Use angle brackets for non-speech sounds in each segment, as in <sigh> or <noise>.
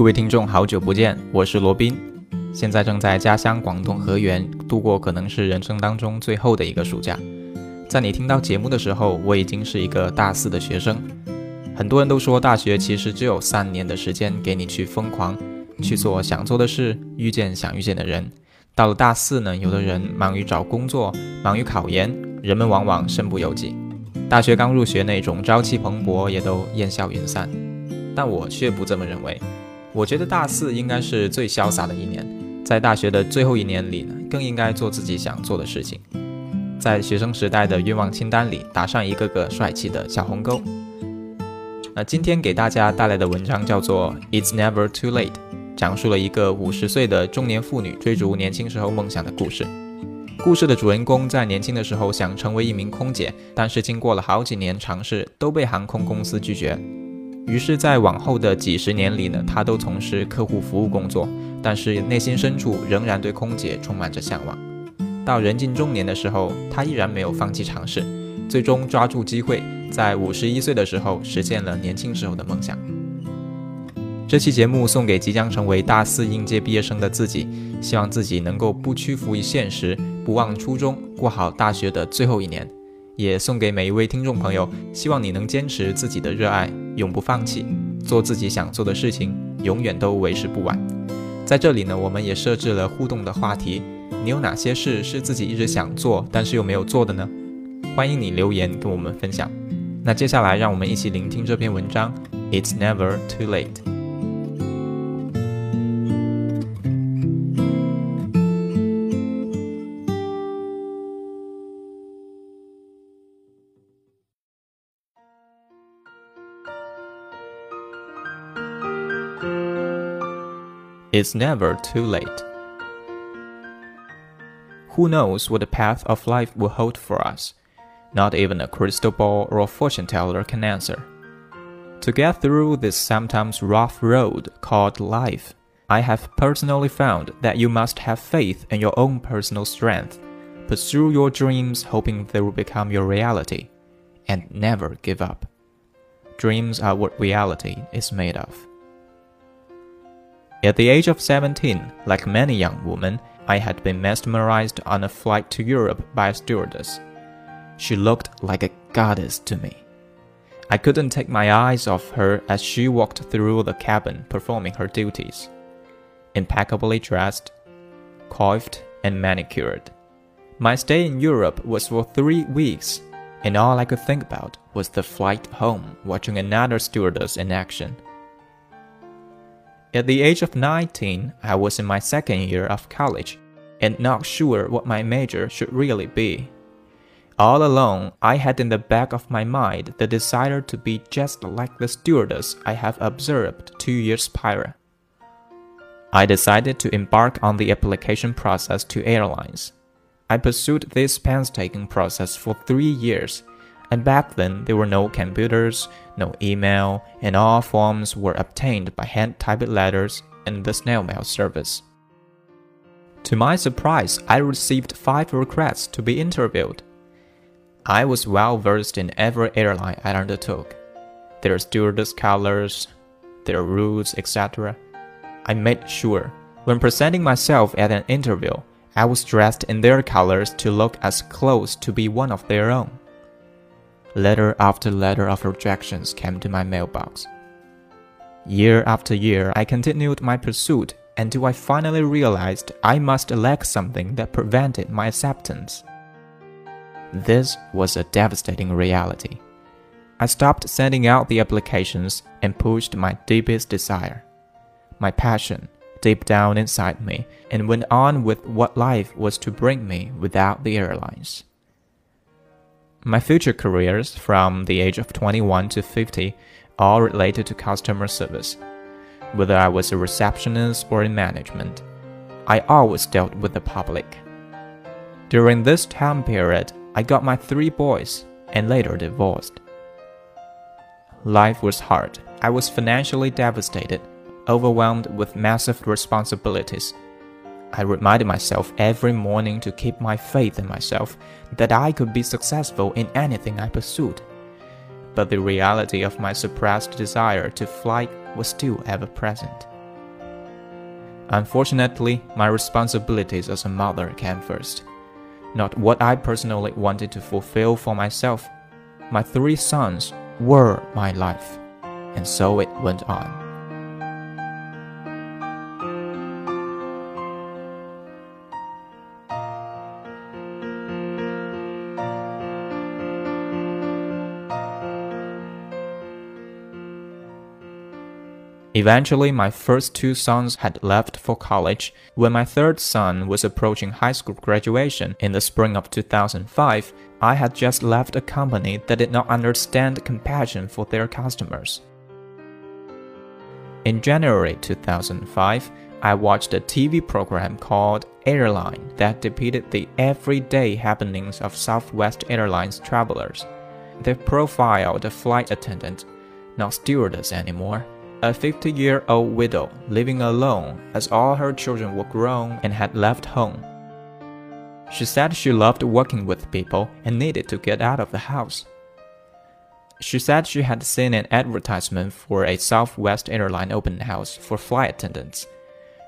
各位听众，好久不见，我是罗宾，现在正在家乡广东河源度过可能是人生当中最后的一个暑假。在你听到节目的时候，我已经是一个大四的学生。很多人都说大学其实只有三年的时间给你去疯狂，去做想做的事，遇见想遇见的人。到了大四呢，有的人忙于找工作，忙于考研，人们往往身不由己。大学刚入学那种朝气蓬勃也都烟消云散。但我却不这么认为。我觉得大四应该是最潇洒的一年，在大学的最后一年里呢，更应该做自己想做的事情，在学生时代的愿望清单里打上一个个帅气的小红勾。那今天给大家带来的文章叫做《It's Never Too Late》，讲述了一个五十岁的中年妇女追逐年轻时候梦想的故事。故事的主人公在年轻的时候想成为一名空姐，但是经过了好几年尝试，都被航空公司拒绝。于是，在往后的几十年里呢，他都从事客户服务工作，但是内心深处仍然对空姐充满着向往。到人近中年的时候，他依然没有放弃尝试，最终抓住机会，在五十一岁的时候实现了年轻时候的梦想。这期节目送给即将成为大四应届毕业生的自己，希望自己能够不屈服于现实，不忘初衷，过好大学的最后一年。也送给每一位听众朋友，希望你能坚持自己的热爱，永不放弃，做自己想做的事情，永远都为时不晚。在这里呢，我们也设置了互动的话题：你有哪些事是自己一直想做，但是又没有做的呢？欢迎你留言跟我们分享。那接下来，让我们一起聆听这篇文章：It's never too late。It's never too late. Who knows what the path of life will hold for us? Not even a crystal ball or a fortune teller can answer. To get through this sometimes rough road called life, I have personally found that you must have faith in your own personal strength, pursue your dreams hoping they will become your reality, and never give up. Dreams are what reality is made of. At the age of 17, like many young women, I had been mesmerized on a flight to Europe by a stewardess. She looked like a goddess to me. I couldn't take my eyes off her as she walked through the cabin performing her duties. Impeccably dressed, coiffed, and manicured. My stay in Europe was for three weeks, and all I could think about was the flight home watching another stewardess in action. At the age of 19, I was in my second year of college and not sure what my major should really be. All along, I had in the back of my mind the desire to be just like the stewardess I have observed two years prior. I decided to embark on the application process to airlines. I pursued this painstaking process for three years and back then there were no computers, no email, and all forms were obtained by hand typed letters and the snail mail service. To my surprise, I received five requests to be interviewed. I was well versed in every airline I undertook, their stewardess colors, their rules, etc. I made sure, when presenting myself at an interview, I was dressed in their colors to look as close to be one of their own. Letter after letter of rejections came to my mailbox. Year after year, I continued my pursuit until I finally realized I must lack something that prevented my acceptance. This was a devastating reality. I stopped sending out the applications and pushed my deepest desire, my passion, deep down inside me, and went on with what life was to bring me without the airlines. My future careers from the age of 21 to 50 all related to customer service. Whether I was a receptionist or in management, I always dealt with the public. During this time period, I got my three boys and later divorced. Life was hard. I was financially devastated, overwhelmed with massive responsibilities I reminded myself every morning to keep my faith in myself that I could be successful in anything I pursued. But the reality of my suppressed desire to fly was still ever present. Unfortunately, my responsibilities as a mother came first. Not what I personally wanted to fulfill for myself. My three sons were my life, and so it went on. Eventually, my first two sons had left for college. When my third son was approaching high school graduation in the spring of 2005, I had just left a company that did not understand compassion for their customers. In January 2005, I watched a TV program called Airline that depicted the everyday happenings of Southwest Airlines travelers. They profiled a flight attendant, not stewardess anymore, a 50 year old widow living alone as all her children were grown and had left home. She said she loved working with people and needed to get out of the house. She said she had seen an advertisement for a Southwest airline open house for flight attendants.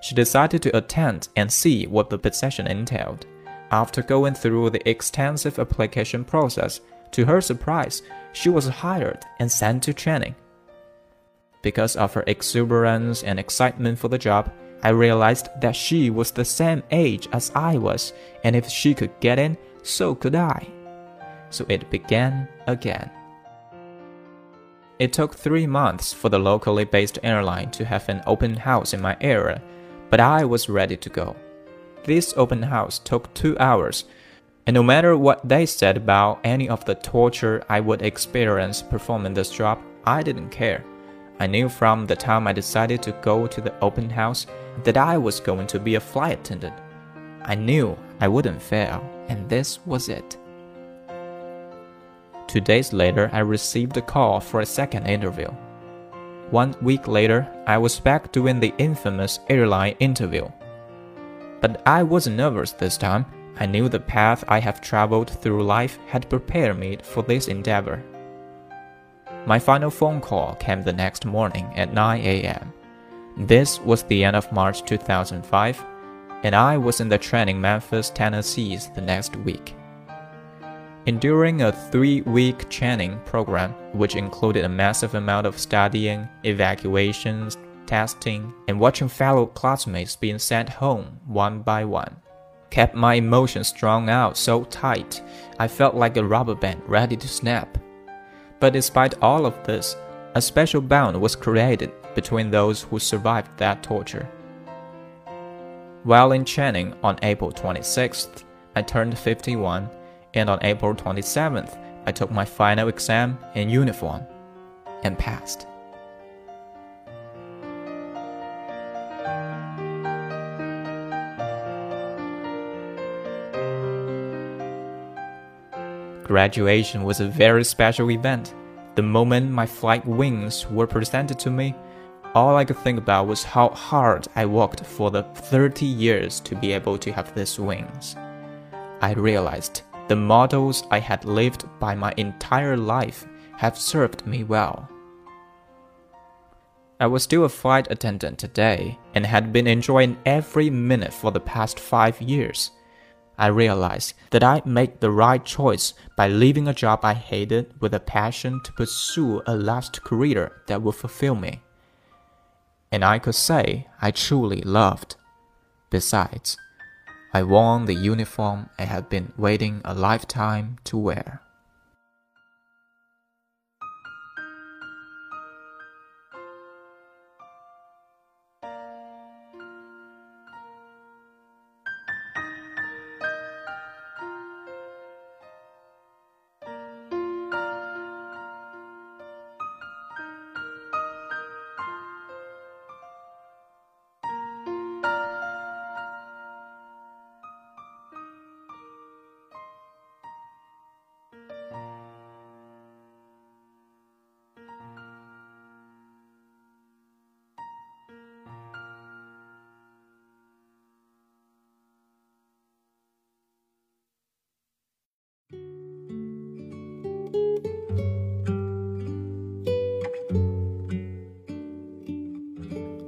She decided to attend and see what the position entailed. After going through the extensive application process, to her surprise, she was hired and sent to training. Because of her exuberance and excitement for the job, I realized that she was the same age as I was, and if she could get in, so could I. So it began again. It took three months for the locally based airline to have an open house in my area, but I was ready to go. This open house took two hours, and no matter what they said about any of the torture I would experience performing this job, I didn't care. I knew from the time I decided to go to the open house that I was going to be a flight attendant. I knew I wouldn't fail, and this was it. Two days later, I received a call for a second interview. One week later, I was back doing the infamous airline interview. But I wasn't nervous this time. I knew the path I have traveled through life had prepared me for this endeavor. My final phone call came the next morning at 9 a.m. This was the end of March 2005, and I was in the training Memphis, Tennessee the next week. Enduring a three week training program, which included a massive amount of studying, evacuations, testing, and watching fellow classmates being sent home one by one, kept my emotions strung out so tight I felt like a rubber band ready to snap. But despite all of this, a special bond was created between those who survived that torture. While in training on April 26th, I turned 51, and on April 27th, I took my final exam in uniform and passed. Graduation was a very special event. The moment my flight wings were presented to me, all I could think about was how hard I worked for the 30 years to be able to have these wings. I realized the models I had lived by my entire life have served me well. I was still a flight attendant today and had been enjoying every minute for the past five years. I realized that I made the right choice by leaving a job I hated with a passion to pursue a last career that would fulfill me. And I could say I truly loved. Besides, I wore the uniform I had been waiting a lifetime to wear.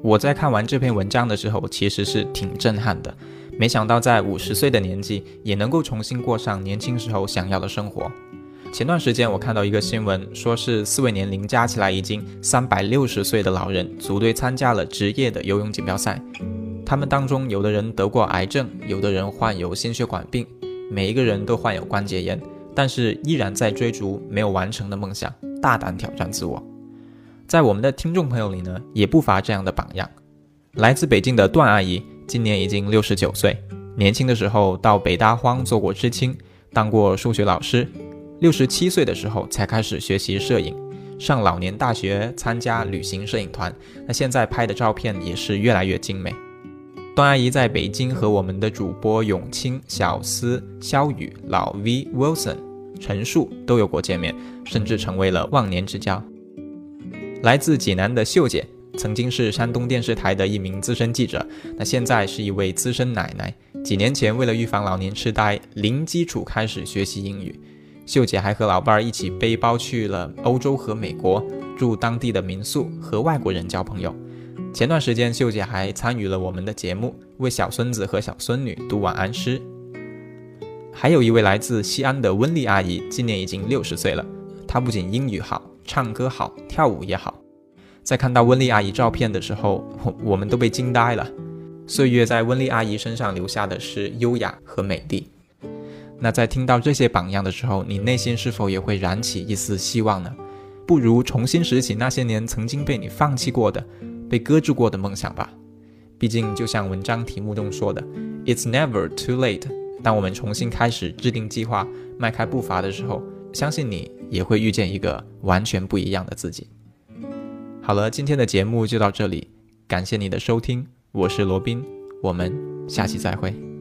我在看完这篇文章的时候，其实是挺震撼的。没想到在五十岁的年纪，也能够重新过上年轻时候想要的生活。前段时间我看到一个新闻，说是四位年龄加起来已经三百六十岁的老人组队参加了职业的游泳锦标赛。他们当中有的人得过癌症，有的人患有心血管病，每一个人都患有关节炎，但是依然在追逐没有完成的梦想，大胆挑战自我。在我们的听众朋友里呢，也不乏这样的榜样。来自北京的段阿姨，今年已经六十九岁，年轻的时候到北大荒做过知青，当过数学老师，六十七岁的时候才开始学习摄影，上老年大学参加旅行摄影团，那现在拍的照片也是越来越精美。段阿姨在北京和我们的主播永清、小思、肖宇、老 V、Wilson、陈树都有过见面，甚至成为了忘年之交。来自济南的秀姐，曾经是山东电视台的一名资深记者，那现在是一位资深奶奶。几年前，为了预防老年痴呆，零基础开始学习英语。秀姐还和老伴儿一起背包去了欧洲和美国，住当地的民宿，和外国人交朋友。前段时间，秀姐还参与了我们的节目，为小孙子和小孙女读晚安诗。还有一位来自西安的温丽阿姨，今年已经六十岁了。她不仅英语好，唱歌好，跳舞也好。在看到温丽阿姨照片的时候，我 <laughs> 我们都被惊呆了。岁月在温丽阿姨身上留下的是优雅和美丽。那在听到这些榜样的时候，你内心是否也会燃起一丝希望呢？不如重新拾起那些年曾经被你放弃过的。被搁置过的梦想吧，毕竟就像文章题目中说的，It's never too late。当我们重新开始制定计划、迈开步伐的时候，相信你也会遇见一个完全不一样的自己。好了，今天的节目就到这里，感谢你的收听，我是罗宾，我们下期再会。